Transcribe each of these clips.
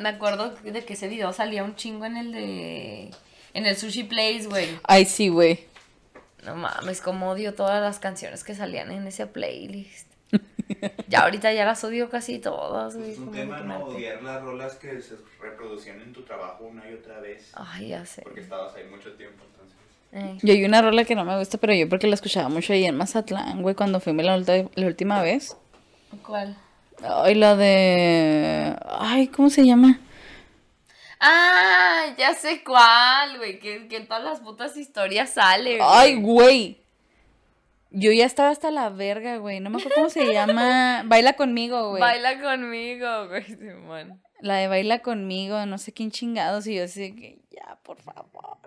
me acuerdo de que ese video salía un chingo en el de. En el Sushi Place, güey. Ay, sí, güey. No mames, como odio todas las canciones que salían en ese playlist. ya ahorita ya las odio casi todas, güey. Es un tema, ¿no? Odiar las rolas que se reproducían en tu trabajo una y otra vez. Ay, ya sé. Porque estabas ahí mucho tiempo, entonces. Ey. Yo hay una rola que no me gusta, pero yo porque la escuchaba mucho ahí en Mazatlán, güey, cuando fuimos la, la última vez. ¿Cuál? Ay, la de... Ay, ¿cómo se llama? Ah, ya sé cuál, güey. Que, que en todas las putas historias sale. güey. Ay, güey. Yo ya estaba hasta la verga, güey. No me acuerdo cómo se llama. Baila conmigo, güey. Baila conmigo, güey, Simón. La de Baila conmigo, no sé quién chingados. Y yo así que, ya, por favor.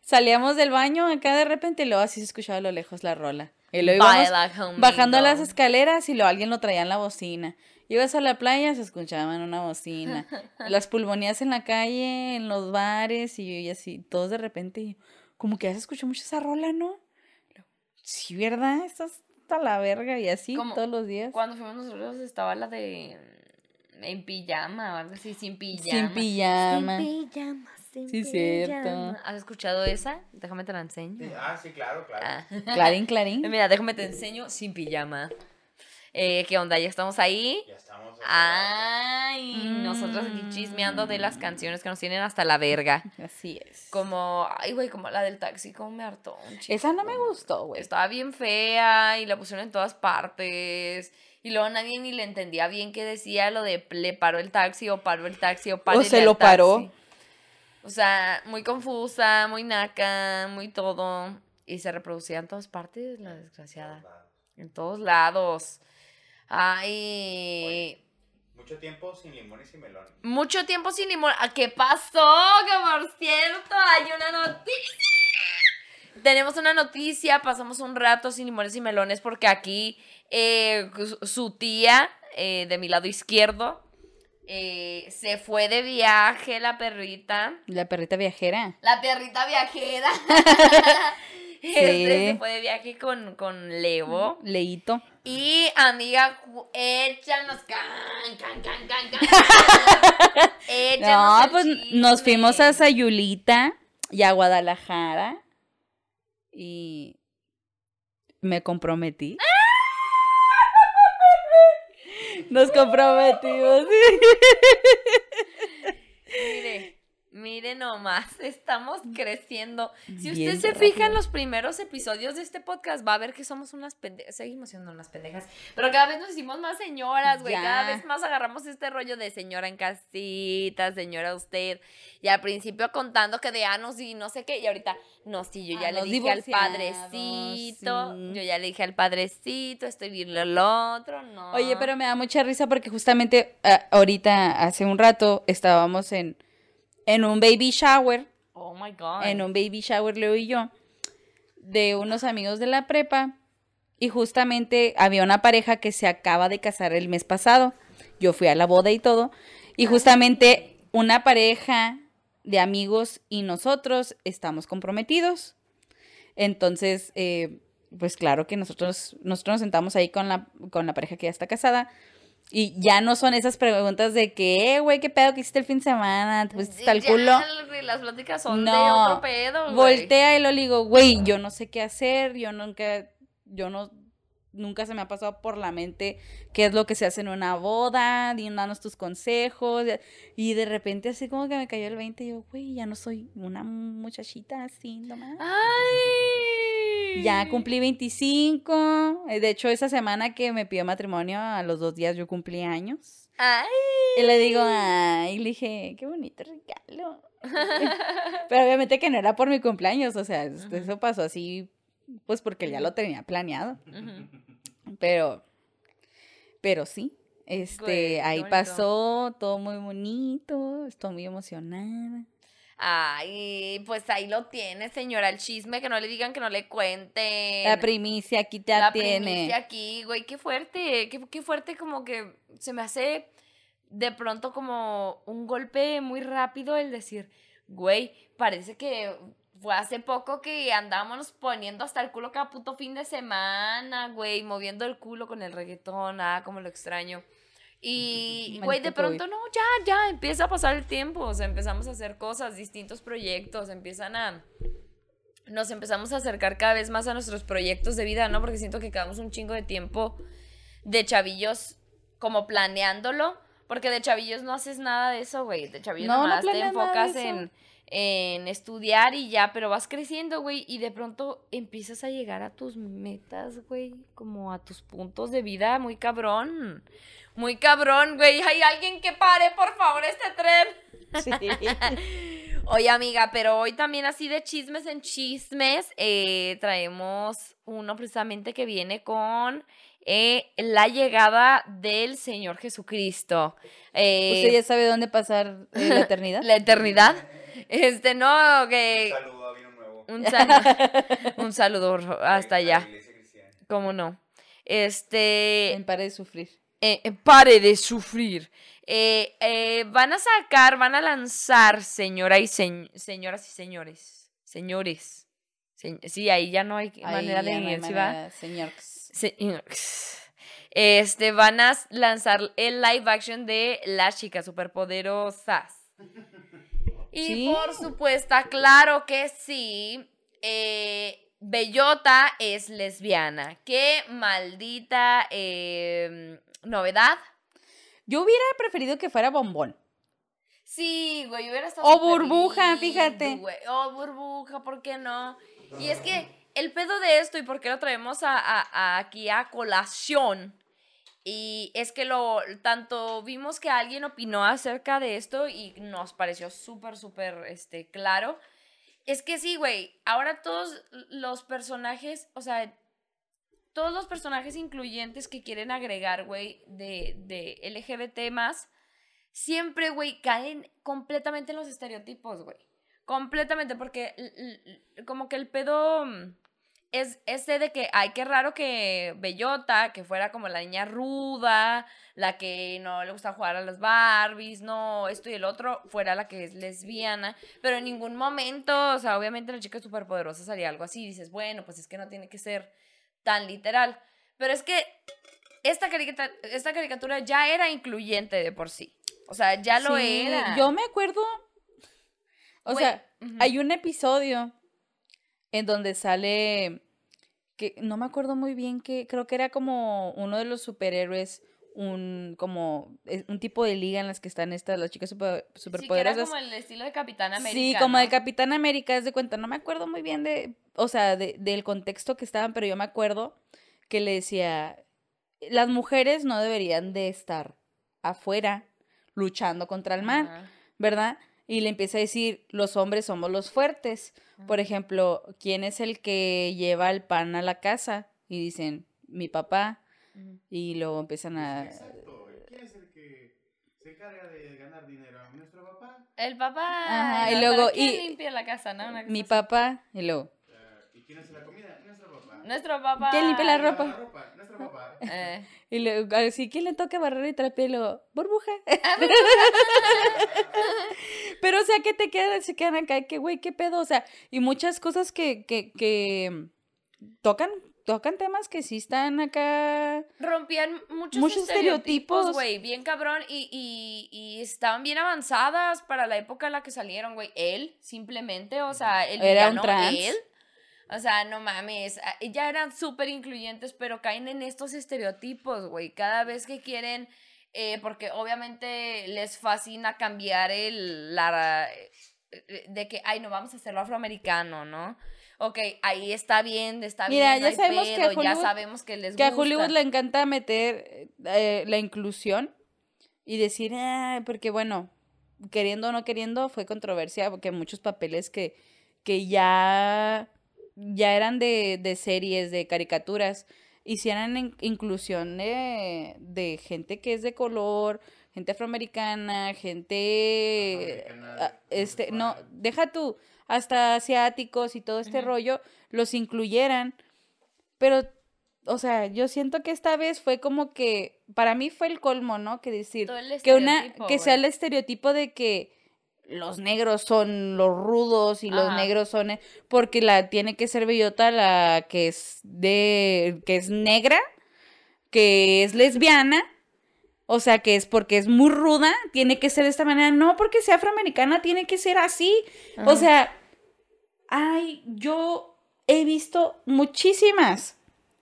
Salíamos del baño acá de repente y luego así se escuchaba a lo lejos la rola. Y luego íbamos Baila bajando las escaleras y luego alguien lo traía en la bocina. Ibas a la playa, se escuchaba en una bocina. Las pulmonías en la calle, en los bares y, y así, todos de repente. como que ya se escuchó mucho esa rola, ¿no? Sí, ¿verdad? Estás hasta la verga y así Como todos los días. Cuando fuimos nosotros estaba la de. mm, En pijama o algo así, sin pijama. Sin pijama. Sin pijama, sin Sí, cierto. ¿Has escuchado esa? Déjame te la enseño. Ah, sí, claro, claro. Ah. Clarín, clarín. Mira, déjame te enseño sin pijama. Eh, ¿Qué onda? ¿Ya estamos ahí? Ya estamos. Ay, Mm. nosotros aquí chismeando de las canciones que nos tienen hasta la verga. Así es. Como, ay, güey, como la del taxi, como me hartó un chingo. Esa no me gustó, güey. Estaba bien fea y la pusieron en todas partes. Y luego nadie ni le entendía bien qué decía lo de le paró el taxi o paró el taxi o paró. se lo paró. O sea, muy confusa, muy naca, muy todo. Y se reproducía en todas partes, la desgraciada. En todos lados. Ay. Mucho tiempo sin limones y melones. Mucho tiempo sin limón. ¿A ¿Qué pasó? Que por cierto, hay una noticia. Tenemos una noticia. Pasamos un rato sin limones y melones porque aquí eh, su- su tía eh, de mi lado izquierdo eh, se fue de viaje, la perrita. La perrita viajera. La perrita viajera. Este, se fue de viaje con, con Levo. Leito. Y amiga, échanos can, can, can, can, can. Échanos No, pues chisme. nos fuimos a Sayulita y a Guadalajara. Y me comprometí. Nos comprometimos. Mire, mire nomás, estamos creciendo. Si usted se fija en rápido. los primeros episodios de este podcast, va a ver que somos unas pendejas. Seguimos siendo unas pendejas. Pero cada vez nos hicimos más señoras, güey. Ya. Cada vez más agarramos este rollo de señora en casita, señora usted. Y al principio contando que de anos y no sé qué. Y ahorita, no, sí, yo ya A le dije al padrecito. sí. Yo ya le dije al padrecito, estoy viendo el otro, no. Oye, pero me da mucha risa porque justamente ah, ahorita, hace un rato, estábamos en, en un baby shower. Oh my God. en un baby shower, Leo y yo, de unos amigos de la prepa. Y justamente había una pareja que se acaba de casar el mes pasado. Yo fui a la boda y todo. Y justamente una pareja de amigos y nosotros estamos comprometidos. Entonces, eh, pues claro que nosotros, nosotros nos sentamos ahí con la, con la pareja que ya está casada. Y ya no son esas preguntas de que, eh, güey, ¿qué pedo que hiciste el fin de semana? ¿Te pusiste hasta el culo? Las pláticas son de No, otro pedo, güey. Voltea y lo digo, güey, yo no sé qué hacer, yo nunca, yo no, nunca se me ha pasado por la mente qué es lo que se hace en una boda, danos tus consejos, y de repente así como que me cayó el 20 y yo, güey, ya no soy una muchachita así nomás. Ay. Ya cumplí 25, eh, de hecho esa semana que me pidió matrimonio, a los dos días yo cumplí años. Ay. Y le digo, ay, le dije, qué bonito regalo. Pero obviamente que no era por mi cumpleaños, o sea, es- eso pasó así, pues porque ya lo tenía planeado. Pero, pero sí, este, Güey, ahí bonito. pasó, todo muy bonito, estoy muy emocionada. Ay, pues ahí lo tiene, señora, el chisme, que no le digan que no le cuenten. La primicia aquí te La tiene. primicia aquí, güey, qué fuerte, qué, qué fuerte como que se me hace de pronto como un golpe muy rápido el decir, güey, parece que fue hace poco que andábamos poniendo hasta el culo cada puto fin de semana, güey, moviendo el culo con el reggaetón, ah, como lo extraño. Y, güey, de COVID. pronto, no, ya, ya, empieza a pasar el tiempo. O sea, empezamos a hacer cosas, distintos proyectos, empiezan a. Nos empezamos a acercar cada vez más a nuestros proyectos de vida, ¿no? Porque siento que quedamos un chingo de tiempo de chavillos como planeándolo. Porque de chavillos no haces nada de eso, güey. De chavillos No, te enfocas en, en estudiar y ya, pero vas creciendo, güey, y de pronto empiezas a llegar a tus metas, güey, como a tus puntos de vida, muy cabrón. Muy cabrón, güey. Hay alguien que pare, por favor, este tren. Sí. Oye, amiga, pero hoy también así de chismes en chismes, eh, traemos uno precisamente que viene con eh, la llegada del Señor Jesucristo. Eh, ¿Usted ya sabe dónde pasar eh, la eternidad? la eternidad. Este, no, que... Saludo a Vino Nuevo. Un, sal- un saludo hasta allá. ¿Cómo no? Este... En pare de sufrir. Eh, eh, pare de sufrir. Eh, eh, van a sacar, van a lanzar, señora y señ- señoras y señores. Señores. Se- sí, ahí ya no hay Ahí manera de no ir, ¿sí va? manera, señor. Se- Este, van a lanzar el live action de Las chicas superpoderosas. Y Sí. por supuesto, claro que sí. eh, Bellota es lesbiana. Qué maldita eh, novedad. Yo hubiera preferido que fuera bombón. Sí, güey, hubiera estado O burbuja, lindo, fíjate. güey. O burbuja, ¿por qué no? Y es que el pedo de esto y por qué lo traemos a, a- a- aquí a colación. Y es que lo tanto vimos que alguien opinó acerca de esto y nos pareció súper, súper este, claro. Es que sí, güey. Ahora todos los personajes, o sea, todos los personajes incluyentes que quieren agregar, güey, de, de LGBT más, siempre, güey, caen completamente en los estereotipos, güey. Completamente, porque como que el pedo mm, es este de que, ay, qué raro que Bellota, que fuera como la niña ruda, la que no le gusta jugar a las Barbies, no, esto y el otro, fuera la que es lesbiana, pero en ningún momento, o sea, obviamente la chica superpoderosa salía algo así, dices, bueno, pues es que no tiene que ser tan literal, pero es que esta, caricatura, esta caricatura ya era incluyente de por sí, o sea, ya lo Sí, era. Yo me acuerdo. O sea, hay un episodio en donde sale. que no me acuerdo muy bien que. Creo que era como uno de los superhéroes. Un como eh, un tipo de liga en las que están estas las chicas super, Sí, que era superpoderosas. como el estilo de Capitán América. Sí, como ¿no? el Capitán América, es de cuenta, no me acuerdo muy bien de, o sea, de- del contexto que estaban, pero yo me acuerdo que le decía, las mujeres no deberían de estar afuera luchando contra el mal, Ajá. ¿verdad? Y le empieza a decir, los hombres somos los fuertes. Por ejemplo, ¿quién es el que lleva el pan a la casa? Y dicen, mi papá. Y luego empiezan a... Exacto. ¿Quién es el que se encarga de ganar dinero? ¿Nuestro papá? El papá. Ajá, y luego, ¿quién y- limpia la casa, no? Una Mi así. papá. Y luego, ¿Y quién hace la comida? Nuestro papá. Nuestro papá. ¿Quién limpia la ¿Quién lava ropa? la ropa? Nuestro papá. Eh, Y luego, así, ¿quién le toca barrer y trapear? Y luego, burbuja. Pero, o sea, que te quedan, se quedan acá, que güey, qué pedo, o sea, y muchas cosas que, que, que tocan, tocan temas que sí están acá. rompían muchos, Muchos estereotipos, güey, bien cabrón, y, y, y estaban bien avanzadas para la época en la que salieron, güey. Él, simplemente, o sea, el Era un trans. él. O sea, no mames, ah, ya eran súper incluyentes, pero caen en estos estereotipos, güey. Cada vez que quieren, eh, porque obviamente les fascina cambiar el, la, eh, de que, ay, no, vamos a hacerlo afroamericano, ¿no? Ok, ahí está bien, está Mira, bien, ya no sabemos que pedo, ya Hollywood- sabemos que les Que a. Hollywood le encanta meter eh, la inclusión y decir, ah, porque bueno, queriendo o no queriendo, fue controversia, porque muchos papeles que, que ya, ya eran de, de series, de caricaturas, hicieran in- inclusión de, de gente que es de color, gente afroamericana, gente, Afroamericana, ah, este, no, homosexual. deja tú, hasta asiáticos y todo este rollo, los incluyeran, pero, o sea, yo siento que esta vez fue como que, para mí fue el colmo, ¿no? Que decir, Todo el que una, que sea el estereotipo de que los negros son los rudos y los negros son, e- porque la tiene que ser bellota la que es de, que es negra, que es lesbiana O sea, que es porque es muy ruda, tiene que ser de esta manera. No porque sea afroamericana, tiene que ser así. O sea, ay, yo he visto muchísimas,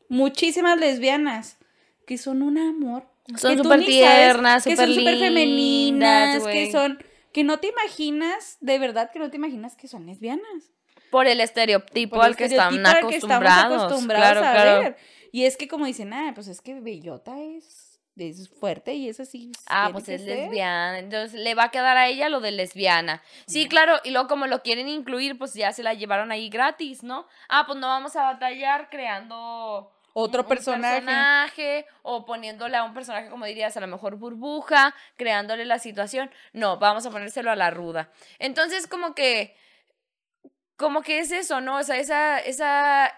muchísimas lesbianas que son un amor. Son súper tiernas, que súper son súper lindas, femeninas, que son, que no te imaginas, de verdad que no te imaginas que son lesbianas. Por el estereotipo Por el al que están estereotipo al que estamos acostumbrados. claro, a claro. ver. Y es que como dicen, ah, pues es que Bellota es, es fuerte y es así. Ah, tiene pues es ser. lesbiana. Entonces le va a quedar a ella lo de lesbiana. Sí, claro. Y luego como lo quieren incluir, pues ya se la llevaron ahí gratis, ¿no? Ah, pues no vamos a batallar creando Otro un personaje. personaje, o poniéndole a un personaje, como dirías, a lo mejor burbuja, creándole la situación. No, vamos a ponérselo a la ruda. Entonces, como que, como que es eso, ¿no? O sea, esa, esa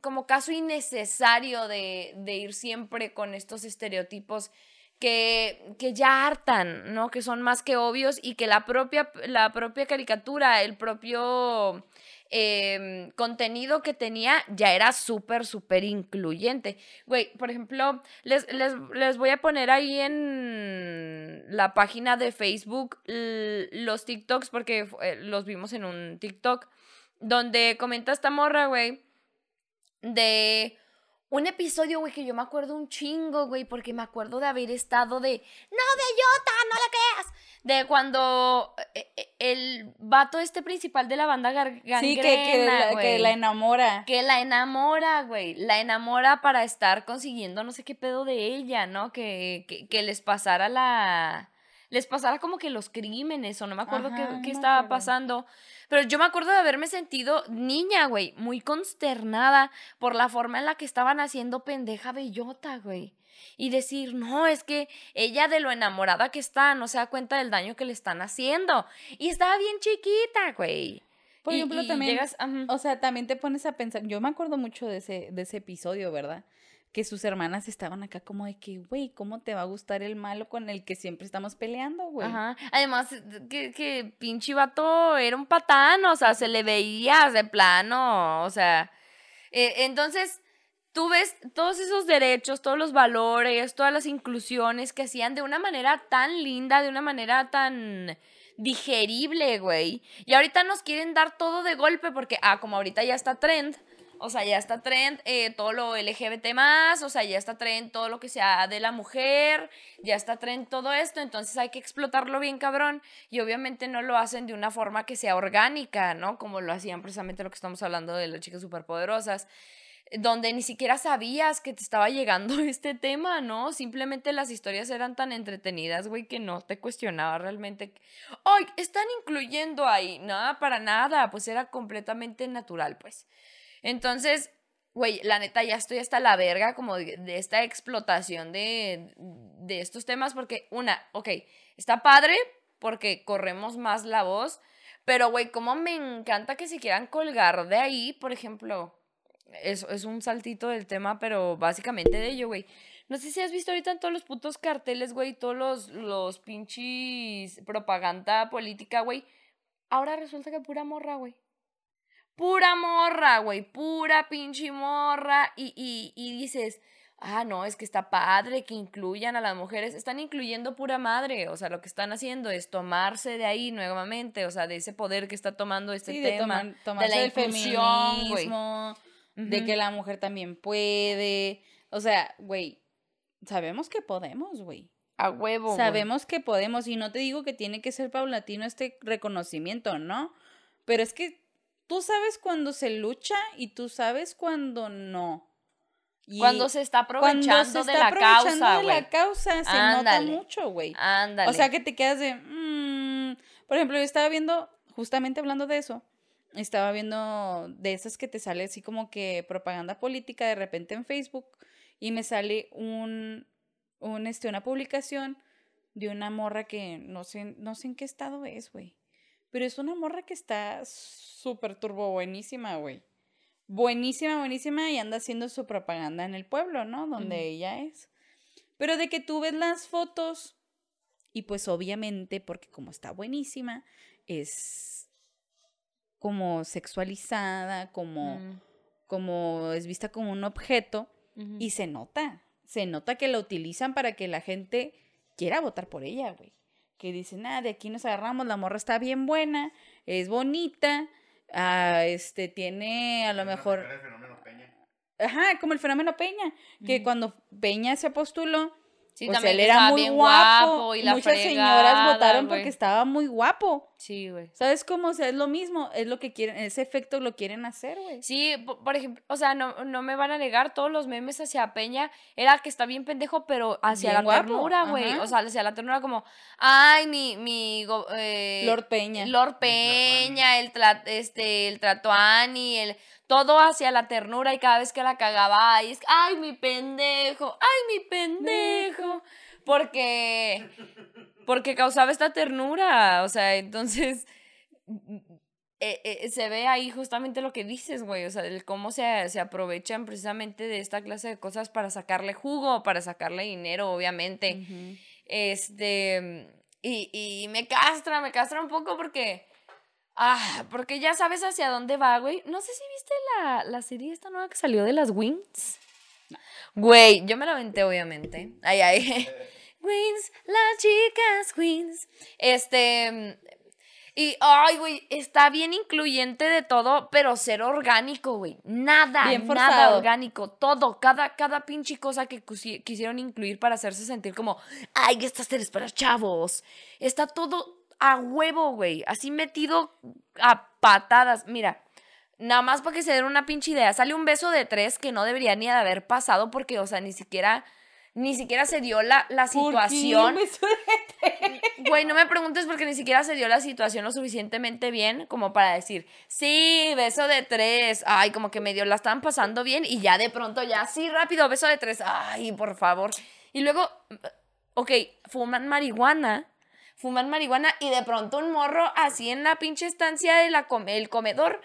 como caso innecesario de, de ir siempre con estos estereotipos que, que ya hartan, ¿no? Que son más que obvios y que la propia, la propia caricatura, el propio em, contenido que tenía ya era súper, súper incluyente. Güey, por ejemplo, les, les, les voy a poner ahí en la página de Facebook los TikToks porque eh, los vimos en un TikTok donde comenta esta morra, güey, de un episodio, güey, que yo me acuerdo un chingo, güey, porque me acuerdo de haber estado de, no, bellota, no la creas, de cuando eh, eh, el vato este principal de la banda gar- gangrena, Sí, que, que, la, que la enamora. que la enamora, güey, la enamora para estar consiguiendo no sé qué pedo de ella, ¿no? Que, que, que les pasara la... Les pasara como que los crímenes, o no me acuerdo Ajá, qué, qué estaba acuerdo. pasando. Pero yo me acuerdo de haberme sentido niña, güey, muy consternada por la forma en la que estaban haciendo pendeja bellota, güey. Y decir, no, es que ella de lo enamorada que está no se da cuenta del daño que le están haciendo. Y estaba bien chiquita, güey. Por ejemplo, y también, llegas- o sea, también te pones a pensar, yo me acuerdo mucho de ese, de ese episodio, ¿verdad? Que sus hermanas estaban acá como de que, güey, ¿cómo te va a gustar el malo con el que siempre estamos peleando, güey? Ajá. Además, que, que pinche vato era un patán, o sea, se le veía de plano, o sea. eh, entonces, tú ves todos esos derechos, todos los valores, todas las inclusiones que hacían de una manera tan linda, de una manera tan digerible, güey. Y ahorita nos quieren dar todo de golpe porque, ah, como ahorita ya está trend. O sea, ya está trend eh, todo lo LGBT más, o sea, ya está trend todo lo que sea de la mujer, ya está trend todo esto, entonces hay que explotarlo bien cabrón y obviamente no lo hacen de una forma que sea orgánica, ¿no? Como lo hacían precisamente lo que estamos hablando de las chicas superpoderosas, donde ni siquiera sabías que te estaba llegando este tema, ¿no? Simplemente las historias eran tan entretenidas, güey, que no te cuestionaba realmente. ¡Ay, están incluyendo ahí! Nada, para nada, pues era completamente natural, pues. Entonces, güey, la neta ya estoy hasta la verga como de, esta explotación de, de estos temas porque, una, ok, está padre porque corremos más la voz, pero, güey, como me encanta que se quieran colgar de ahí, por ejemplo, es, es un saltito del tema, pero básicamente de ello, güey. No sé si has visto ahorita en todos los putos carteles, güey, todos los, los pinches propaganda política, güey. Ahora resulta que pura morra, güey. Pura morra, güey. Pura pinche morra. Y, y, y dices, ah, no, es que está padre que incluyan a las mujeres. Están incluyendo pura madre. O sea, lo que están haciendo es tomarse de ahí nuevamente. O sea, de ese poder que está tomando este Sí, de tema. tomar, tomarse la del de que la mujer también puede. O sea, güey, sabemos que podemos, güey. A huevo. Sabemos que podemos y no te digo que tiene que ser paulatino este reconocimiento, ¿no? Pero es que tú sabes cuando se lucha y tú sabes cuando no. Y Cuando se está cuando aprovechando se está de la aprovechando causa, de güey. la causa se Ándale. nota mucho, güey. Ándale. O sea que te quedas de. mm. Por ejemplo, yo estaba viendo, justamente hablando de eso, estaba viendo de esas que te sale así como que propaganda política de repente en Facebook y me sale un, un este, una publicación de una morra que no sé, no sé en qué estado es, güey. Pero es una morra que está súper turbo buenísima, güey. Buenísima, buenísima y anda haciendo su propaganda en el pueblo, ¿no? Donde ella es. Pero de que tú ves las fotos y pues obviamente, porque como está buenísima, es como sexualizada, como, Mm, como es vista como un objeto y se nota. se nota que la utilizan para que la gente quiera votar por ella, güey. Que dicen, ah, de aquí nos agarramos, la morra está bien buena, es bonita, ah, este, tiene a lo mejor... El fenómeno Peña. Ajá, como el fenómeno Peña, que cuando Peña se postuló, Sí, o sea, él era muy bien guapo. y la Muchas fregada, señoras votaron porque estaba muy guapo. Sí, güey. ¿Sabes cómo? O sea, es lo mismo, es lo que quieren, ese efecto lo quieren hacer, güey. Sí, po- por ejemplo, o sea, no, no me van a negar, todos los memes hacia Peña era que está bien pendejo, pero hacia Bien la guapo, ternura, güey. O sea, hacia la ternura como, ay, mi, mi, eh, Lord Peña. Lord Peña, el, tra- este, el Tratuani, el, todo hacia la ternura y cada vez que la cagaba, ay, es, ay, mi pendejo, ay, mi pendejo, porque, porque causaba esta ternura, o sea, entonces, eh, eh, se ve ahí justamente lo que dices, güey, o sea, el cómo se, se aprovechan precisamente de esta clase de cosas para sacarle jugo, para sacarle dinero, obviamente. Este, y, y me castra, me castra un poco porque, ah, porque ya sabes hacia dónde va, güey. No sé si viste la, la serie esta nueva que salió de las Wings. Güey, yo me la aventé, obviamente. Ay, ay. Wings, las chicas Wings. Este, y, ay, güey, está bien incluyente de todo, pero ser orgánico, güey. Nada, Bien nada orgánico. Todo, cada, cada pinche cosa que quisieron incluir para hacerse sentir como, ay, esta serie es para chavos. Está todo a huevo, güey. Así metido a patadas. Mira, nada más para que se den una pinche idea. Sale un beso de tres que no debería ni de haber pasado porque, o sea, ni siquiera... Ni siquiera se dio la, la ¿Por qué situación. Güey, no me preguntes porque ni siquiera se dio la situación lo suficientemente bien como para decir, sí, beso de tres. Ay, como que medio la estaban pasando bien y ya de pronto ya, sí, rápido, beso de tres. Ay, por favor. Y luego, ok, fuman marihuana. Fuman marihuana y de pronto un morro así en la pinche estancia del el comedor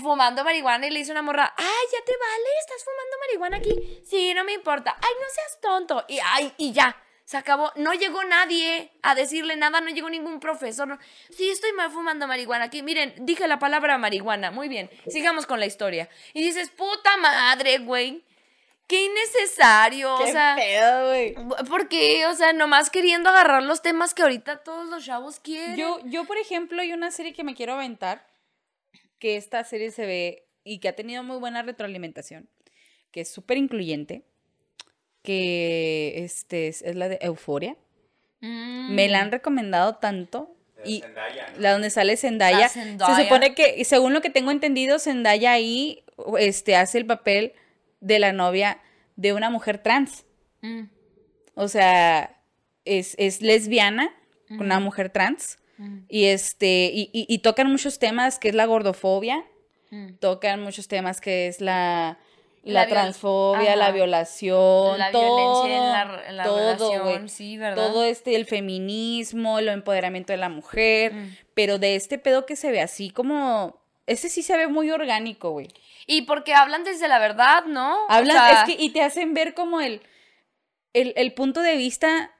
fumando marihuana y le dice una morra, ay, ya te vale, estás fumando marihuana aquí. Sí, no me importa. Ay, no seas tonto. Y ay, y ya. Se acabó. No llegó nadie a decirle nada, no llegó ningún profesor. Sí, estoy mal fumando marihuana aquí. Miren, dije la palabra marihuana. Muy bien. Sigamos con la historia. Y dices, puta madre, güey. Qué innecesario. o Qué sea, pedo, güey. ¿por qué? O sea, nomás queriendo agarrar los temas que ahorita todos los chavos quieren. Yo, yo, por ejemplo, hay una serie que me quiero aventar, que esta serie se ve y que ha tenido muy buena retroalimentación, que es súper incluyente, que este es, es la de Euforia. Mm. Me la han recomendado tanto. De Y Zendaya, ¿no? la donde sale Zendaya. Zendaya. Se supone que, según lo que tengo entendido, Zendaya ahí este, hace el papel de la novia de una mujer trans. Mm. O sea, es, es lesbiana, una mujer trans. Mm. Y este, y, y- y tocan muchos temas que es la gordofobia, Mm. tocan muchos temas que es la, La transfobia, la violación, La todo, violencia en la, en la todo, relación, sí, ¿verdad? Todo este, el feminismo, el empoderamiento de la mujer, Mm. pero de este pedo que se ve así como, ese sí se ve muy orgánico, güey. Y porque hablan desde la verdad, ¿no? O Hablan, sea, es que, y te hacen ver como el, el, el punto de vista,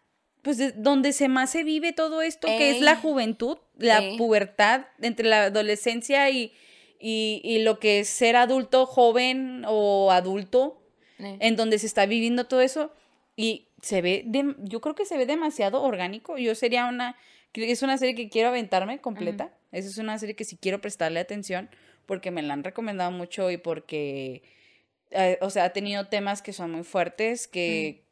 pues, de donde se más se vive todo esto, que es la juventud, la Ey. pubertad, entre la adolescencia y, y, y lo que es ser adulto, joven o adulto, en donde se está viviendo todo eso, y se ve, yo creo que se ve demasiado orgánico, yo sería una, es una serie que quiero aventarme completa, esa es una serie que sí quiero prestarle atención, porque me la han recomendado mucho y porque eh, o sea, ha tenido temas que son muy fuertes, que,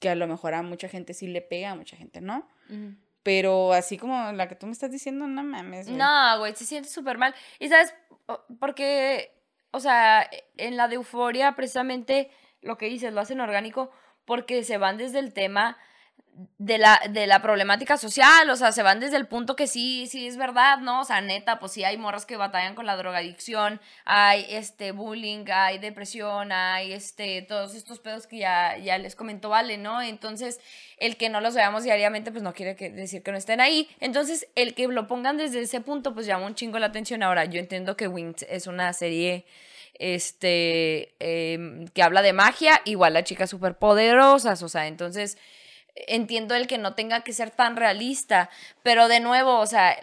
que a lo mejor a mucha gente sí le pega, a mucha gente no. ujú. Pero así como la que tú me estás diciendo, no mames. güey. No, güey, se siente súper mal. Y sabes, porque, o sea, en la de euforia, precisamente lo que dices, lo hacen orgánico porque se van desde el tema de la, de la problemática social, o sea, se van desde el punto que sí, sí es verdad, ¿no? O sea, neta, pues sí hay morras que batallan con la drogadicción, hay este bullying, hay depresión, hay este todos estos pedos que ya, ya les comentó Vale, ¿no? Entonces, el que no los veamos diariamente, pues no quiere que- decir que no estén ahí. Entonces, el que lo pongan desde ese punto, pues llama un chingo la atención. Ahora, yo entiendo que Wings es una serie este em, que habla de magia, igual a chicas superpoderosas, o sea, entonces entiendo el que no tenga que ser tan realista, pero de nuevo, o sea,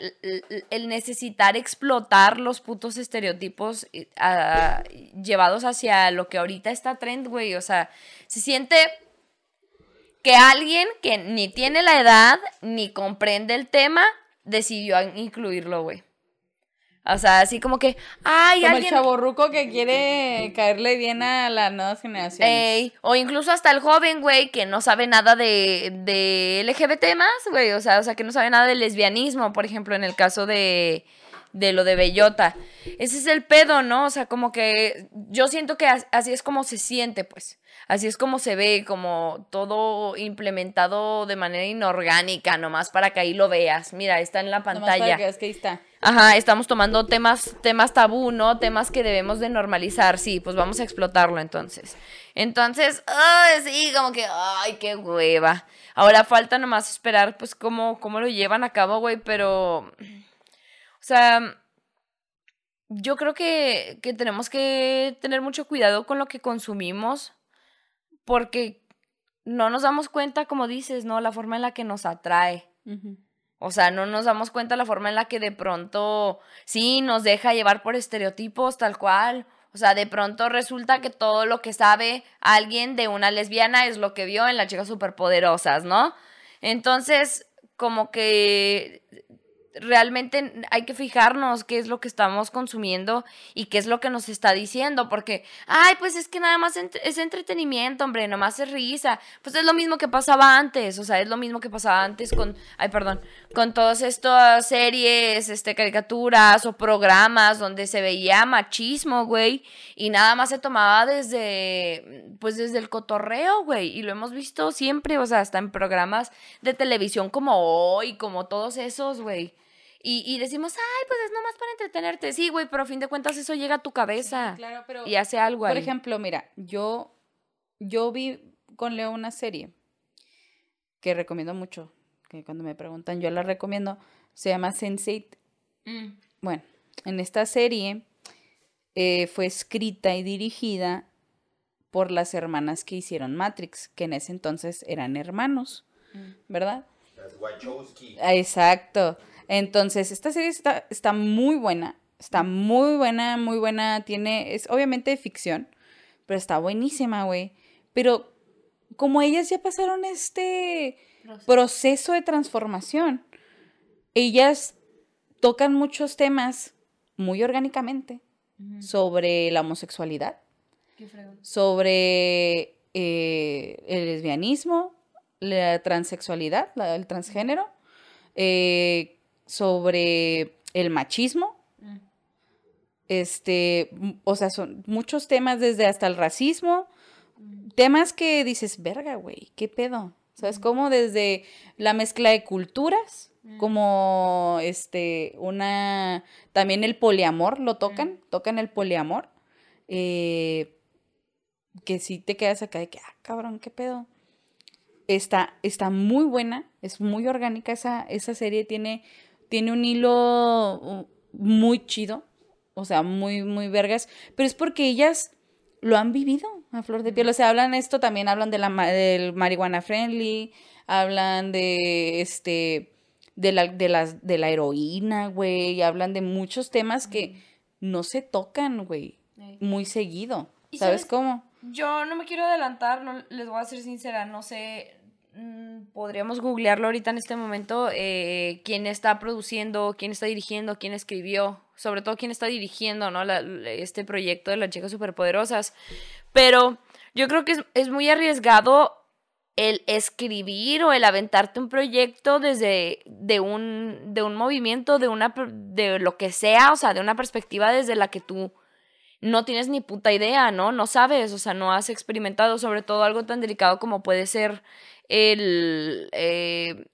el, necesitar explotar los putos estereotipos eh, ah, llevados hacia lo que ahorita está trend, güey, o sea, se siente que alguien que ni tiene la edad ni comprende el tema decidió incluirlo, güey. O sea, así como que, ay, Como alguien... el chaborruco que quiere caerle bien a las nuevas generaciones. Ey, o incluso hasta el joven, güey, que no sabe nada de, de LGBT más, güey. O sea, o sea, que no sabe nada de lesbianismo, por ejemplo, en el caso de, de lo de Bellota. Ese es el pedo, ¿no? O sea, como que yo siento que as- así es como se siente, pues. Así es como se ve, como todo implementado de manera inorgánica, nomás para que ahí lo veas. Mira, está en la Nomás para pantalla. que veas que ahí está. Ajá, estamos tomando temas, temas tabú, ¿no? Temas que debemos de normalizar, sí, pues vamos a explotarlo entonces. Entonces, ay, sí, como que, ay, qué hueva. Ahora falta nomás esperar, pues, cómo, cómo lo llevan a cabo, güey, pero, o sea, yo creo que, que tenemos que tener mucho cuidado con lo que consumimos, porque no nos damos cuenta, como dices, ¿no? La forma en la que nos atrae. Ujú. O sea, no nos damos cuenta la forma en la que de pronto sí nos deja llevar por estereotipos tal cual. O sea, de pronto resulta que todo lo que sabe alguien de una lesbiana es lo que vio en las chicas superpoderosas, ¿no? Entonces, como que realmente hay que fijarnos qué es lo que estamos consumiendo y qué es lo que nos está diciendo, porque, ay, pues es que nada más es entretenimiento, hombre, nomás es risa. Pues es lo mismo que pasaba antes, o sea, es lo mismo que pasaba antes con, ay, perdón, con todas estas series, este, caricaturas o programas donde se veía machismo, güey, y nada más se tomaba desde, pues desde el cotorreo, güey, y lo hemos visto siempre, o sea, hasta en programas de televisión como hoy, como todos esos, güey. Y, y decimos, ay, pues es nomás para entretenerte. Sí, güey, pero a fin de cuentas eso llega a tu cabeza Claro, pero. y hace algo Por ahí. ejemplo, mira, yo, yo vi con Leo una serie que recomiendo mucho, que cuando me preguntan yo la recomiendo, se llama Sense8. Mm. Bueno, en esta serie eh, fue escrita y dirigida por las hermanas que hicieron Matrix, que en ese entonces eran hermanos, Mm. ¿verdad? Las Wachowski. Ah, Exacto. Entonces, esta serie está, está muy buena. Está muy buena, muy buena. Tiene, es obviamente de ficción, pero está buenísima, güey. Pero como ellas ya pasaron este proceso de transformación, ellas tocan muchos temas muy orgánicamente sobre la homosexualidad, sobre eh, el lesbianismo, la transexualidad, la- el transgénero, eh, sobre el machismo. Este, m- o sea, son muchos temas desde hasta el racismo, temas que dices, verga, güey, ¿qué pedo? ¿Sabes cómo? Desde la mezcla de culturas, como este, una, también el poliamor lo tocan, tocan el poliamor, eh, que si te quedas acá de que, ah, cabrón, ¿qué pedo? Está, está muy buena, es muy orgánica esa, esa serie, tiene, tiene un hilo uh, muy chido, o sea, muy, muy vergas, pero es porque ellas lo han vivido a flor de piel, o sea, hablan esto, también hablan de la, del marihuana friendly, hablan de, este, de la, de las, de la heroína, güey, hablan de muchos temas que no se tocan, güey, muy seguido, ¿Y ¿sabes sabes- cómo? Yo no me quiero adelantar, no, les voy a ser sincera, no sé, podríamos googlearlo ahorita en este momento, eh, quién está produciendo, quién está dirigiendo, quién escribió, sobre todo quién está dirigiendo, ¿no? Este proyecto de las chicas superpoderosas. Pero yo creo que es, es muy arriesgado el escribir o el aventarte un proyecto desde de un, de un movimiento, de una de lo que sea, o sea, de una perspectiva desde la que tú no tienes ni puta idea, ¿no? No sabes, o sea, no has experimentado sobre todo algo tan delicado como puede ser el, eh,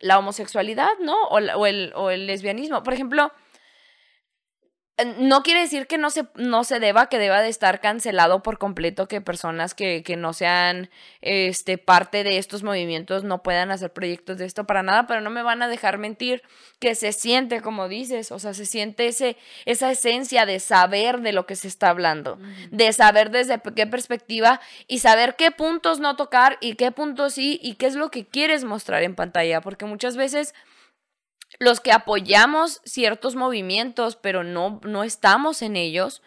la homosexualidad, ¿no? O, o el, o el lesbianismo. Por ejemplo, no quiere decir que no se, no se deba, que deba de estar cancelado por completo, que personas que, que no sean este, parte de estos movimientos no puedan hacer proyectos de esto para nada, pero no me van a dejar mentir que se siente, como dices, o sea, se siente ese, esa esencia de saber de lo que se está hablando, de saber desde qué perspectiva y saber qué puntos no tocar y qué puntos sí y qué es lo que quieres mostrar en pantalla, porque muchas veces los que apoyamos ciertos movimientos, pero no, no estamos en ellos,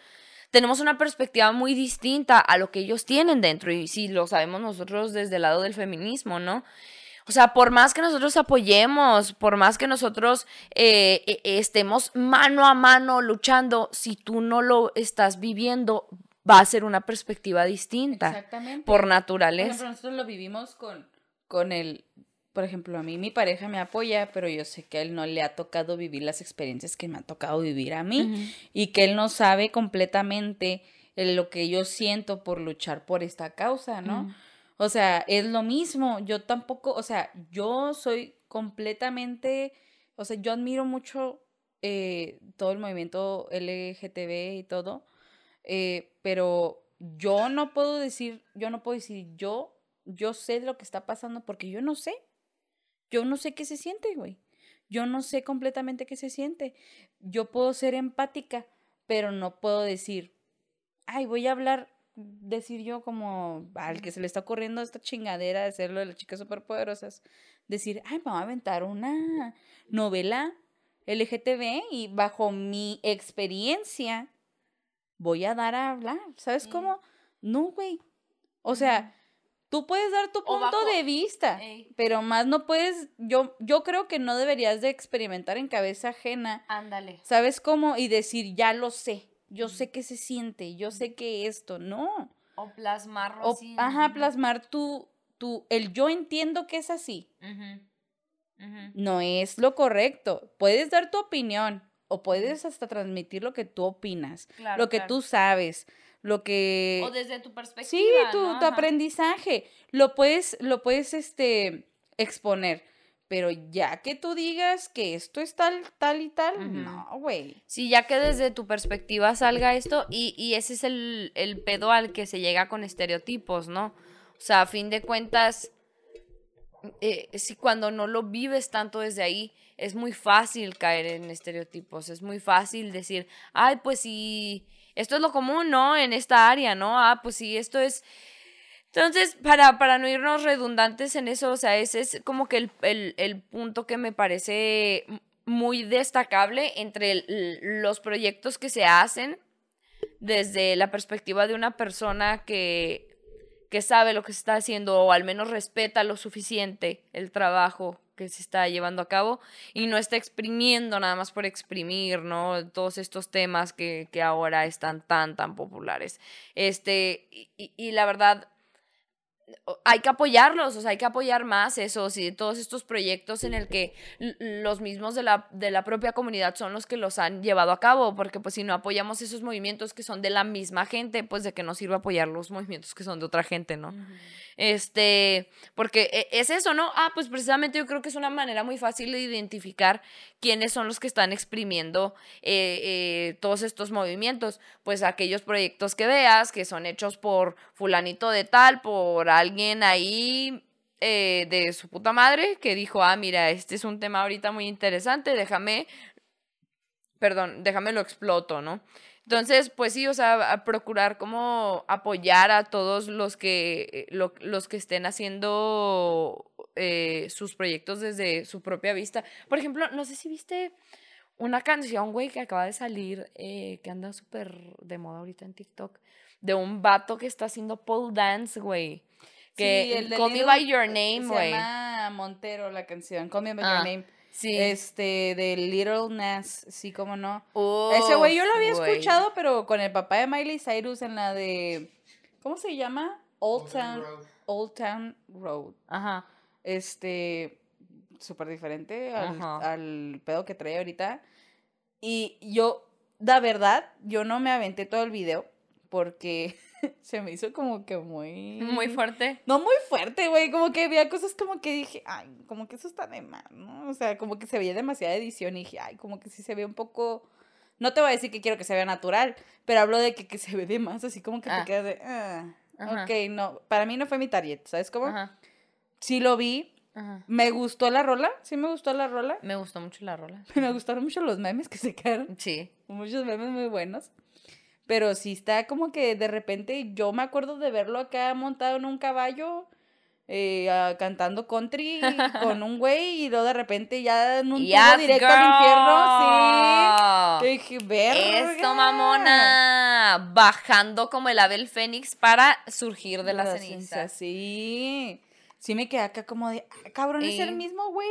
tenemos una perspectiva muy distinta a lo que ellos tienen dentro y si lo sabemos nosotros desde el lado del feminismo, ¿no? O sea, por más que nosotros apoyemos, por más que nosotros eh, e- estemos mano a mano luchando, si tú no lo estás viviendo, va a ser una perspectiva distinta Exactamente. por naturaleza. ejemplo, nosotros lo vivimos con, con el, por ejemplo, a mí mi pareja me apoya, pero yo sé que a él no le ha tocado vivir las experiencias que me ha tocado vivir a mí y que él no sabe completamente lo que yo siento por luchar por esta causa, ¿no? O sea, es lo mismo, yo tampoco, o sea, yo soy completamente, o sea, yo admiro mucho eh, todo el movimiento LGTB y todo, eh, pero yo no puedo decir, yo no puedo decir, yo, yo sé lo que está pasando porque yo no sé. Yo no sé qué se siente, güey. Yo no sé completamente qué se siente. Yo puedo ser empática, pero no puedo decir, ay, voy a hablar, decir yo como al que se le está ocurriendo esta chingadera de hacerlo de las chicas superpoderosas, decir, ay, vamos a aventar una novela LGTB y bajo mi experiencia voy a dar a hablar. ¿Sabes Sí. cómo? No, güey. O sea, tú puedes dar tu punto de vista, Ey. pero más no puedes, yo, yo creo que no deberías de experimentar en cabeza ajena, Ándale. ¿sabes cómo? Y decir, ya lo sé, yo sé qué se siente, yo sé que esto, no. O plasmarlo O, así. ajá, plasmar tu, tu, el yo entiendo que es así, no es lo correcto. Puedes dar tu opinión o puedes hasta transmitir lo que tú opinas, Claro, lo que claro. tú sabes, lo que... O desde tu perspectiva. Sí, tu, ¿no? tu aprendizaje. Lo puedes, lo puedes este, exponer. Pero ya que tú digas que esto es tal, tal y tal, no, güey. Sí, ya que desde tu perspectiva salga esto, y, y ese es el, el pedo al que se llega con estereotipos, ¿no? O sea, a fin de cuentas, eh, si cuando no lo vives tanto desde ahí, es muy fácil caer en estereotipos, es muy fácil decir, ay, pues sí, esto es lo común, ¿no? En esta área, ¿no? Ah, pues sí, esto es... Entonces, para, para no irnos redundantes en eso, o sea, ese es como que el, el- el punto que me parece muy destacable entre los proyectos que se hacen desde la perspectiva de una persona que, que sabe lo que está haciendo o al menos respeta lo suficiente el trabajo que se está llevando a cabo y no está exprimiendo nada más por exprimir, ¿no? Todos estos temas que, que ahora están tan, tan populares. Este, y, y- la verdad, hay que apoyarlos, o sea, hay que apoyar más eso, sí, todos estos proyectos en el que los mismos de la, de la propia comunidad son los que los han llevado a cabo, porque pues si no apoyamos esos movimientos que son de la misma gente, pues de qué nos sirve apoyar los movimientos que son de otra gente, ¿no? Este, porque e- es eso, ¿no? Ah, pues precisamente yo creo que es una manera muy fácil de identificar quiénes son los que están exprimiendo eh, eh, todos estos movimientos. Pues aquellos proyectos que veas que son hechos por fulanito de tal, por alguien ahí eh, de su puta madre que dijo, ah, mira, este es un tema ahorita muy interesante, déjame, perdón, déjame lo exploto, ¿no? Entonces, pues sí, o sea, a procurar como apoyar a todos los que, lo- los que estén haciendo eh, sus proyectos desde su propia vista. Por ejemplo, no sé si viste una canción, güey, que acaba de salir, eh, que anda súper de moda ahorita en TikTok, de un vato que está haciendo pole dance, güey. Que Sí, el de Call Me By Your Name, Se güey. llama Montero la canción, Call Me By Ah, Your Name. Sí. Este, de Little Nas, sí, cómo no. Ese güey yo lo había escuchado, pero con el papá de Miley Cyrus en la de, ¿cómo se llama? Old Old Town, Road. Old Town Road. Ajá. Este, súper diferente al, al pedo que trae ahorita. Y yo, la verdad, yo no me aventé todo el video porque se me hizo como que muy... Muy fuerte. No muy fuerte, güey, como que había cosas como que dije, ay, como que eso está de mal, ¿no? O sea, como que se veía demasiada edición y dije, ay, como que sí se ve un poco... No te voy a decir que quiero que se vea natural, pero hablo de que, que se ve de más, así como que Ah. te quedas de, ah, ok, no, para mí no fue mi target, ¿sabes cómo? Ajá. Sí lo vi, Ajá. me gustó la rola, sí me gustó la rola, Me gustó mucho la rola. me gustaron mucho los memes que se quedaron, Sí. muchos memes muy buenos. Pero sí está como que de repente yo me acuerdo de verlo acá montado en un caballo eh, ah, cantando country con un güey y luego de repente ya en un tubo Yes, directo girl. al infierno. Sí. Dije, verga. Esto, mamona. Bajando como el ave fénix para surgir de las Las cenizas. cenizas, Sí. Sí me quedé acá como de, "Ah, cabrón, es el mismo güey.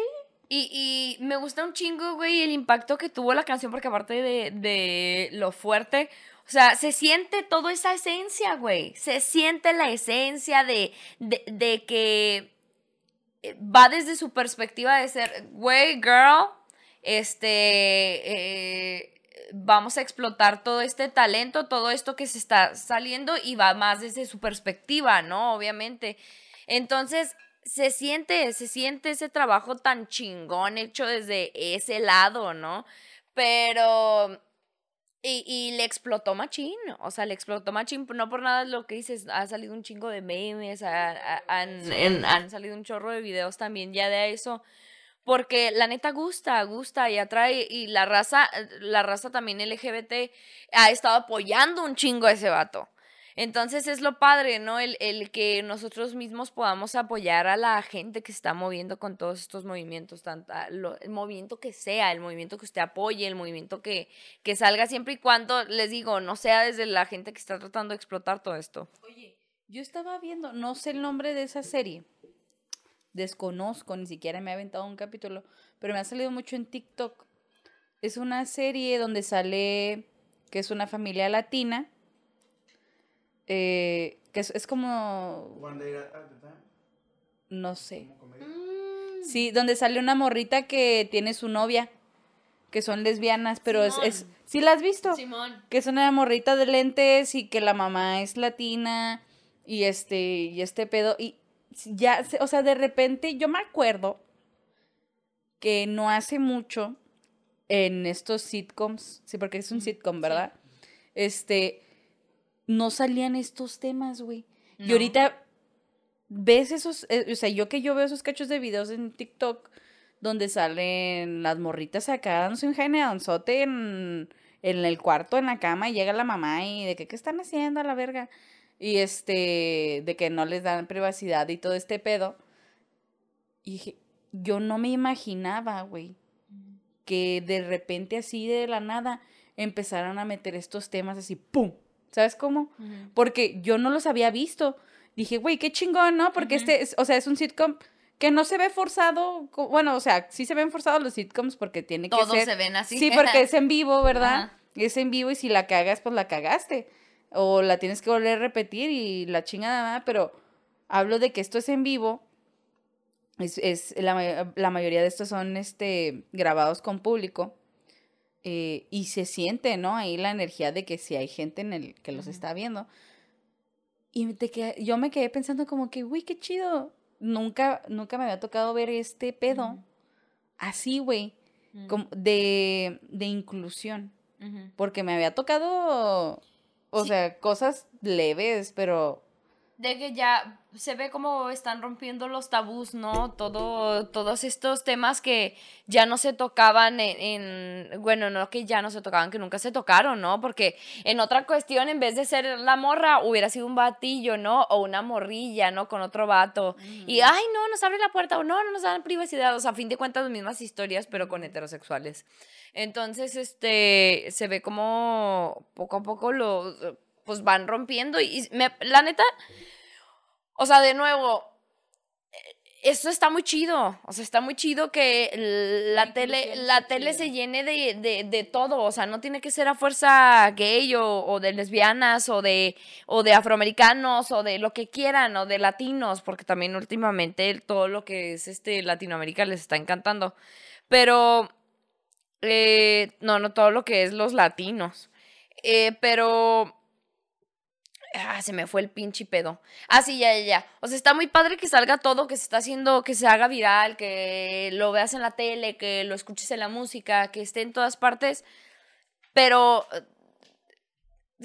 Y, y me gusta un chingo, güey, el impacto que tuvo la canción, porque aparte de, de lo fuerte, o sea, se siente toda esa esencia, güey. Se siente la esencia de, de, de que eh, va desde su perspectiva de ser, güey, girl, este, eh, vamos a explotar todo este talento, todo esto que se está saliendo y va más desde su perspectiva, ¿no? Obviamente. Entonces, se siente, se siente ese trabajo tan chingón hecho desde ese lado, ¿no? Pero... Y, y le explotó machín, o sea, le explotó machín, no por nada es lo que dices, ha salido un chingo de memes, ha- ha- han, en- han salido un chorro de videos también ya de eso, porque la neta gusta, gusta y atrae, y la raza, la raza también LGBT ha estado apoyando un chingo a ese vato. Entonces es lo padre, ¿no? El, que nosotros mismos podamos apoyar a la gente que se está moviendo con todos estos movimientos, tanta, lo- el movimiento que sea, el movimiento que usted apoye, el movimiento que, que salga siempre y cuando, les digo, no sea desde la gente que está tratando de explotar todo esto. Oye, yo estaba viendo, no sé el nombre de esa serie. Desconozco, ni siquiera me ha aventado un capítulo, pero me ha salido mucho en TikTok. Es una serie donde sale que es una familia latina. Eh, que es, es como, One Day at a Time. no sé. como comedia. Sí, donde sale una morrita que tiene su novia, que son lesbianas, pero es, es... ¿Sí la has visto? Simón. que es una morrita de lentes y que la mamá es latina y este y este pedo y ya se- o sea de repente yo me acuerdo que no hace mucho en estos sitcoms sí porque es un sitcom verdad este no salían estos temas güey y ahorita ves esos eh, o sea yo que yo veo esos cachos de videos en TikTok donde salen las morritas acá dándose un geneadonzote en, en el cuarto, en la cama, y llega la mamá y de que, ¿qué están haciendo a la verga? Y este, de que no les dan privacidad y todo este pedo. Y dije, yo no me imaginaba, güey, que de repente así de la nada empezaran a meter estos temas así, ¡pum! ¿Sabes cómo? Porque yo no los había visto. Dije, güey, qué chingón, ¿no? Porque este, es, o sea, es un sitcom que no se ve forzado. Bueno, o sea, sí se ven forzados los sitcoms porque tiene que Todos ser. se ven así. Sí, porque es en vivo, ¿verdad? Es en vivo y si la cagas, pues la cagaste. O la tienes que volver a repetir y la chingada, ¿verdad? pero hablo de que esto es en vivo. Es, es la, la mayoría de estos son este, grabados con público. Eh, y se siente, ¿no? Ahí la energía de que si hay gente en el que los está viendo. Y te queda- yo me quedé pensando como que, uy, qué chido. Nunca, nunca me había tocado ver este pedo así, güey, como de, de inclusión. Porque me había tocado, o Sí. sea, cosas leves, pero de que ya se ve como están rompiendo los tabús, ¿no? Todo, todos estos temas que ya no se tocaban en, en- bueno, no que ya no se tocaban, que nunca se tocaron, ¿no? Porque en otra cuestión, en vez de ser la morra, hubiera sido un batillo, ¿no? O una morrilla, ¿no? Con otro vato. Y, ay, no, nos abre la puerta, o no, no nos dan privacidad. O sea, a fin de cuentas, las mismas historias, pero con heterosexuales. Entonces, este, se ve como poco a poco lo, pues van rompiendo y me- la neta, o sea, de nuevo, eh, esto está muy chido, o sea, está muy chido que la tele, la tele se llene de, de, de todo, o sea, no tiene que ser a fuerza gay o, o de lesbianas o de, o de afroamericanos o de lo que quieran o de latinos, porque también últimamente todo lo que es este Latinoamérica les está encantando, pero eh, no, no todo lo que es los latinos. Eh, pero. Ah, se me fue el pinche pedo. Ah, sí, ya, ya, ya. O sea, está muy padre que salga todo, que se está haciendo, que se haga viral, que lo veas en la tele, que lo escuches en la música, que esté en todas partes. Pero. eh,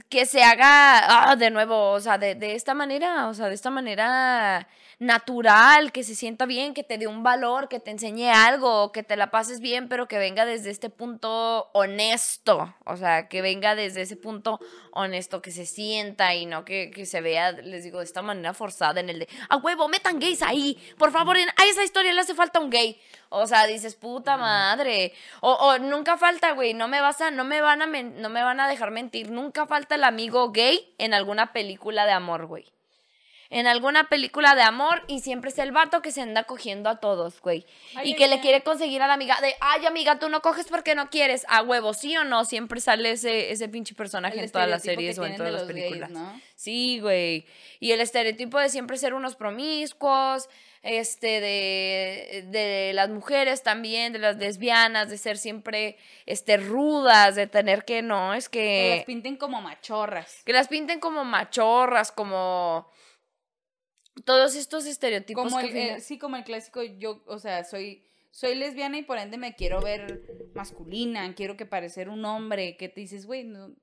que se haga ah, de nuevo, o sea, de, de esta manera, o sea, de esta manera natural, que se sienta bien, que te dé un valor, que te enseñe algo, que te la pases bien, pero que venga desde este punto honesto, o sea, que venga desde ese punto honesto, que se sienta y no que, que se vea, les digo, de esta manera forzada en el de, a huevo, metan gays ahí, por favor, en- a esa historia le hace falta un gay. O sea, dices, puta madre. O, o nunca falta, güey, no me vas a, no me van a, men- no me van a dejar mentir, nunca falta el amigo gay en alguna película de amor, güey en alguna película de amor y siempre es el vato que se anda cogiendo a todos, güey. Ay, y ay, que le ay. quiere conseguir a la amiga de, ay, amiga, tú no coges porque no quieres. A huevo, ¿sí o no? Siempre sale ese, ese pinche personaje El en todas las series o en todas las gays, películas. ¿no? Sí, güey. Y el estereotipo de siempre ser unos promiscuos, este, de, de las mujeres también, de las lesbianas, de ser siempre, este, rudas, de tener que, no, es Que las que... pinten como machorras. Que las pinten como machorras, como... Todos estos estereotipos Como que el, final- eh, sí, como el clásico, yo, o sea, soy, soy lesbiana y por ende me quiero ver masculina, quiero que parecer un hombre, que te dices, güey, no,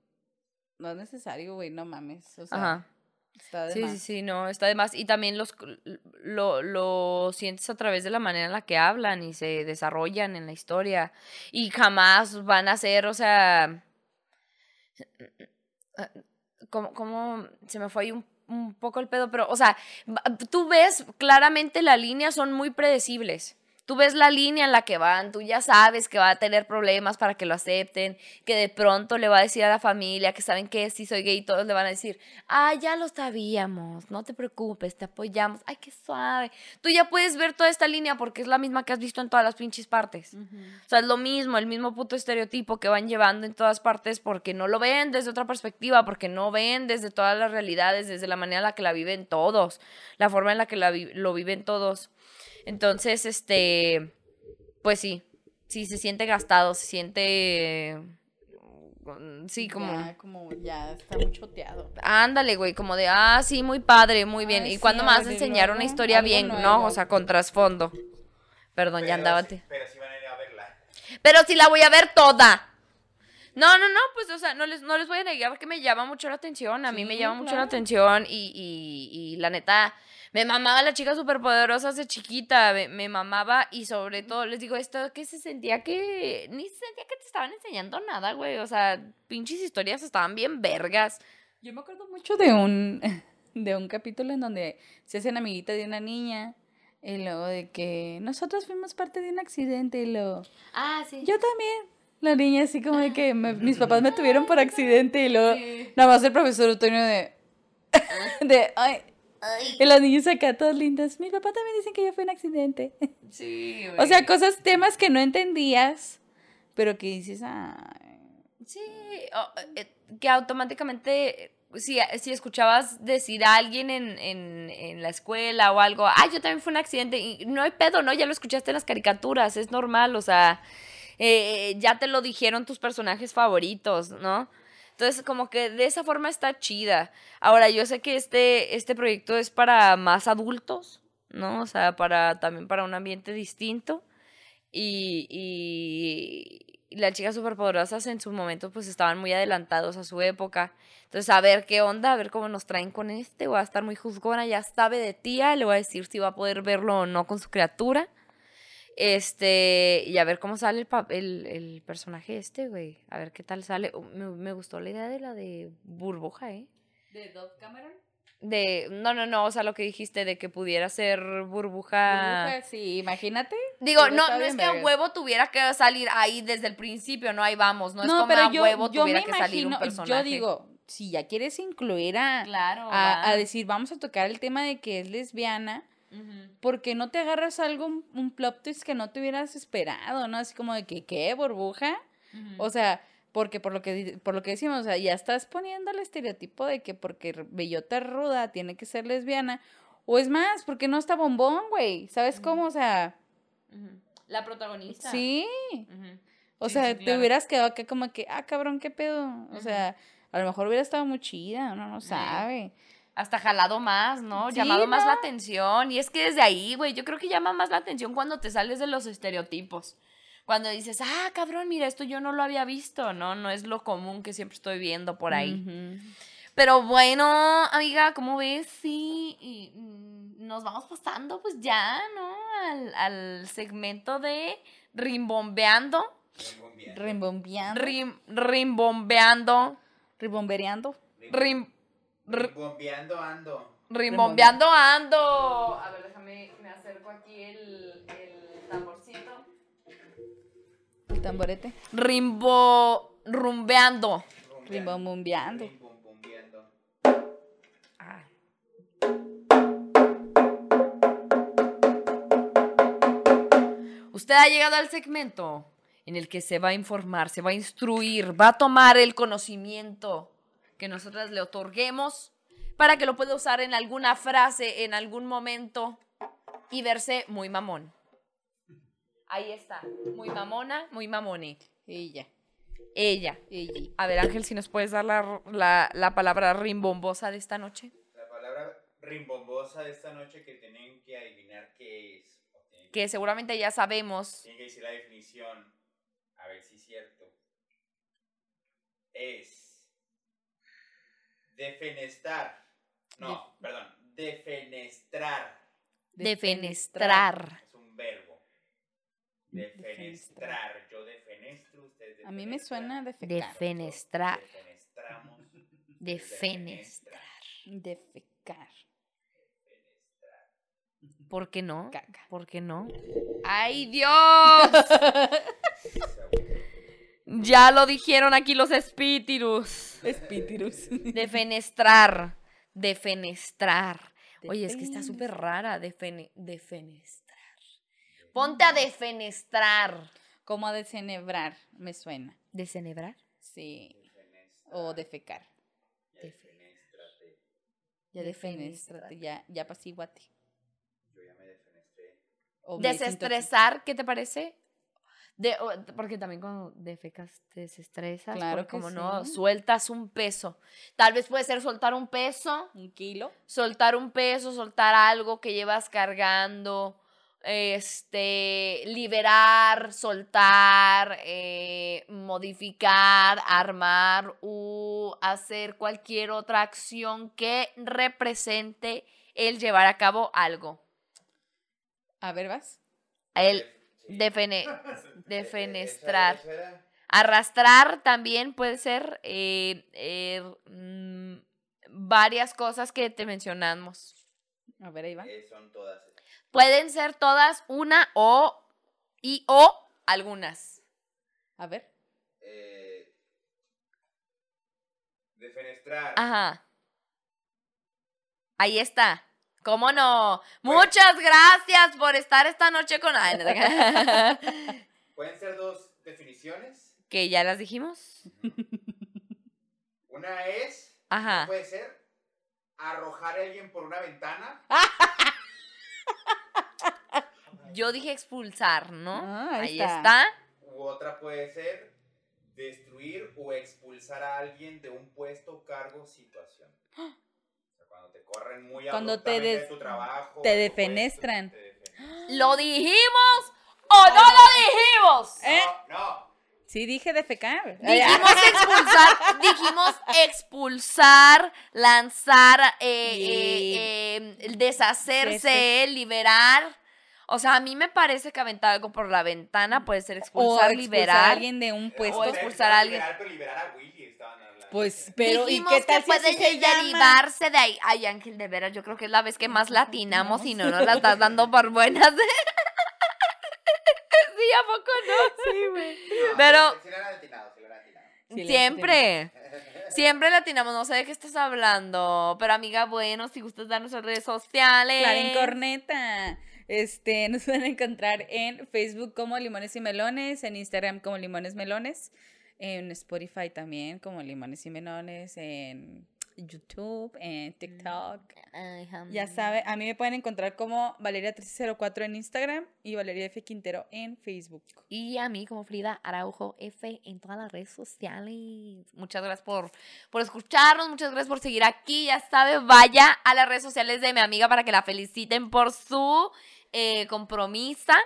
no es necesario, güey, no mames. O sea, Ajá. está de Sí, más. sí, sí, no, está de más. Y también los, lo, lo sientes a través de la manera en la que hablan y se desarrollan en la historia. Y jamás van a ser, o sea, como, como se me fue ahí un, un poco el pedo, pero, o sea, tú ves claramente la línea, son muy predecibles. Tú ves la línea en la que van, tú ya sabes que va a tener problemas para que lo acepten, que de pronto le va a decir a la familia que saben que si soy gay, todos le van a decir, ah, ya lo sabíamos, no te preocupes, te apoyamos, ay, qué suave. Tú ya puedes ver toda esta línea porque es la misma que has visto en todas las pinches partes. O sea, es lo mismo, el mismo puto estereotipo que van llevando en todas partes porque no lo ven desde otra perspectiva, porque no ven desde todas las realidades, desde la manera en la que la viven todos, la forma en la que la vi- lo viven todos. Entonces, este, pues sí, sí, se siente gastado, se siente, mm, sí, como... Ya, como ya está muy choteado. Ándale, güey, como de, ah, sí, muy padre, muy bien. Ay, ¿Y sí, cuándo a me vas a ver, y enseñar una historia bien, nuevo. no? O sea, con trasfondo. Perdón, ya sí- Pero sí van a ir a verla. Pero sí la voy a ver toda. No, no, no, pues, o sea, no les, no les voy a negar que me llama mucho la atención. A mí me llama mucho la atención y, y, y la neta, me mamaba la chica superpoderosa de chiquita, me, me mamaba y sobre todo, les digo esto, que se sentía que, ni se sentía que te estaban enseñando nada, güey. O sea, pinches historias estaban bien vergas. Yo me acuerdo mucho de un, de un capítulo en donde se hacen amiguita de una niña. Y luego de que nosotros fuimos parte de un accidente y luego... Ah, sí. Yo también. La niña así como de que me- mis papás me tuvieron por accidente y luego nada más el profesor Antonio de... de ay. Y las niñas acá todas lindas. Mi papá también dicen que yo fui un accidente. Sí, O sea, cosas, temas que no entendías, pero que dices, ay, Sí, eh, que automáticamente, si, si escuchabas decir a alguien en, en, en la escuela o algo, ay, yo también fue un accidente, y no hay pedo, ¿no? Ya lo escuchaste en las caricaturas, es normal, o sea, eh, ya te lo dijeron tus personajes favoritos, ¿no? Entonces, como que de esa forma está chida. Ahora, yo sé que este, este proyecto es para más adultos, ¿no? O sea, para, también para un ambiente distinto. Y, las chicas superpoderosas en su momento pues estaban muy adelantados a su época. Entonces, a ver qué onda, a ver cómo nos traen con este. Voy a estar muy juzgona, ya sabe de tía, le voy a decir si va a poder verlo o no con su criatura. Este, y a ver cómo sale el, el, el personaje este, güey. A ver qué tal sale. Uh, Me, me gustó la idea de la de burbuja, ¿eh? ¿De Dove Cameron? De, no, no, no, o sea, lo que dijiste de que pudiera ser burbuja. Burbuja, sí, imagínate. Digo, Hubiera no, no es que a huevo tuviera que salir ahí desde el principio, no ahí vamos, no, es como pero a yo, huevo yo tuviera me que salir un imagino, personaje. yo digo, si ya quieres incluir a, claro, a, decir, vamos a tocar el tema de que es lesbiana, Ujú. ¿por qué no te agarras algo, un, plot twist que no te hubieras esperado, no? Así como de que, ¿qué, burbuja? O sea, porque por lo que por lo que decimos, o sea, ya estás poniendo el estereotipo de que porque bellota ruda tiene que ser lesbiana. O es más, porque no está bombón, güey. ¿Sabes cómo? O sea. La protagonista. sí. O Sí, sea, sí, te claro. hubieras quedado acá como que, ah, cabrón, qué pedo. O sea, a lo mejor hubiera estado muy chida, uno no sabe. Hasta jalado más, ¿no? Sí, Llamado más la atención. Y es que desde ahí, güey, yo creo que llama más la atención cuando te sales de los estereotipos. Cuando dices, ah, cabrón, mira, esto yo no lo había visto, ¿no? No es lo común que siempre estoy viendo por ahí. Pero bueno, amiga, ¿cómo ves? Sí, y, mm, nos vamos pasando pues ya, ¿no? Al, al segmento de rimbombeando. Rimbombeando. Rim, rimbombeando. Rimbombereando. Rim, r- Bombeando ando. rimbombeando ando. A ver, déjame, me acerco aquí el, el tamborcito. El tamborete. Rimbo, rumbeando. Rimbombeando. Rimbombeando. Ah. Usted ha llegado al segmento en el que se va a informar, se va a instruir, va a tomar el conocimiento que nosotras le otorguemos para que lo pueda usar en alguna frase, en algún momento y verse muy mamón. Ahí está, muy mamona, muy mamone. Ella. Ella. Ella. A ver, Ángel, si nos puedes dar la, la, la palabra rimbombosa de esta noche. La palabra rimbombosa de esta noche que tienen que adivinar qué es. tienen Que seguramente ya sabemos. Tienen que decir la definición. A ver si es cierto. Es. Defenestrar. No, perdón. Defenestrar. Defenestrar. Es un verbo. Defenestrar. Yo defenestro, ustedes A mí me suena defecar. Defenestrar. Defenestramos. Defenestrar. Defecar. Defenestrar. ¿Por qué no? Caca. ¿Por qué no? ¡Ay, Dios! ya lo dijeron aquí los espíritus. Espíritus. Defenestrar. Defenestrar. Oye, es que está súper rara. Defene- defenestrar. Ponte a defenestrar. Como a desenebrar, me suena. ¿Desenebrar? Sí. O defecar. Defenéstrate. Ya Defenéstrate, ya, ya apacíguate. Yo ya me defenestré. Desestresar, ¿qué te parece? De, porque también cuando defecas te desestresas. Claro que como no, sí. sueltas un peso. Tal vez puede ser soltar un peso, Un kilo. soltar un peso, soltar algo que llevas cargando, este, liberar, soltar, eh, modificar, armar u hacer cualquier otra acción que represente el llevar a cabo algo. A ver, vas. El Sí. defene- defenestrar. Arrastrar también puede ser eh, eh, mm, varias cosas que te mencionamos. A ver, ahí va. eh, son todas. Pueden ser todas una o y o algunas. A ver. Eh, defenestrar. Ajá. Ahí está. ¿Cómo no? Muchas gracias por estar esta noche con... Pueden ser dos definiciones. que ya las dijimos. Una es, Ajá. puede ser arrojar a alguien por una ventana. Yo dije expulsar, ¿no? Ah, ahí ahí está. está. U otra puede ser destruir o expulsar a alguien de un puesto, cargo, situación. O sea, cuando te corren muy Cuando te de des- tu trabajo, te de tu defenestran. puesto, te defenestran. ¿Lo dijimos o no lo dijimos? ¿Eh? No, no. Sí, dije defecar. Dijimos expulsar, dijimos expulsar, lanzar, eh, eh, eh, deshacerse, liberar. O sea, a mí me parece que aventar algo por la ventana puede ser O expulsar, expulsar liberar. a alguien de un O puesto. expulsar expulsar a alguien. Liberar, pero liberar a Willy estaban hablando. Pues, pero ¿y Dijimos qué tal que si puede se llama? derivarse de ahí. Ay, Ángel, de veras, yo creo que es la vez que más latinamos y no nos la estás dando por buenas. sí, ¿a poco no? Sí, güey. No, pero- Sí, lo han atinado, sí lo han atinado. Sí, le Siempre. Siempre latinamos, no sé de qué estás hablando. Pero amiga, bueno, si gustas dar nuestras redes sociales. Clarín Corneta. Este, nos pueden encontrar en Facebook como Limones y Melones, en Instagram como Limones Melones, en Spotify también como Limones y Melones, en YouTube, en TikTok. Ay, jam. Ya sabe, a mí me pueden encontrar como Valeria1304 en Instagram y Valeria F. Quintero en Facebook. Y a mí como Frida Araujo F en todas las redes sociales. Muchas gracias por, por escucharnos, muchas gracias por seguir aquí. Ya sabe, vaya a las redes sociales de mi amiga para que la feliciten por su eh, compromisa.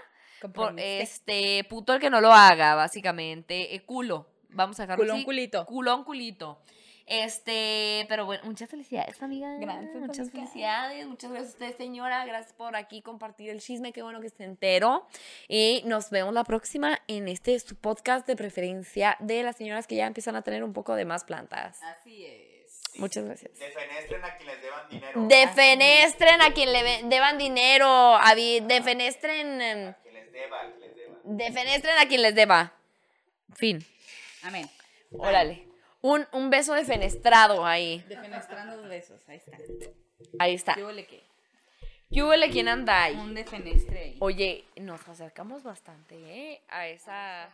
Por, este, puto el que no lo haga, básicamente. Eh, culo. Vamos a dejarlo Culón, así. culito. Culón, culito. Este, pero bueno, muchas felicidades, amiga. Gracias, Muchas amiga. felicidades. Muchas gracias a usted, señora. Gracias por aquí compartir el chisme. Qué bueno que esté entero. Y nos vemos la próxima en este su podcast de preferencia de las señoras que ya empiezan a tener un poco de más plantas. Así es. Muchas gracias. Defenestren a quien les deban dinero. Defenestren a quien le deban dinero. Defenestren. em, A quien les deba, a quien les deba. Defenestren a quien les deba. Fin. Amén. Órale. Un, un beso defenestrado ahí. Defenestrando besos. Ahí está. Ahí está. ¿Qué huele qué? ¿Qué huele quién anda ahí? Un defenestre ahí. Oye, nos acercamos bastante, ¿eh? A esa...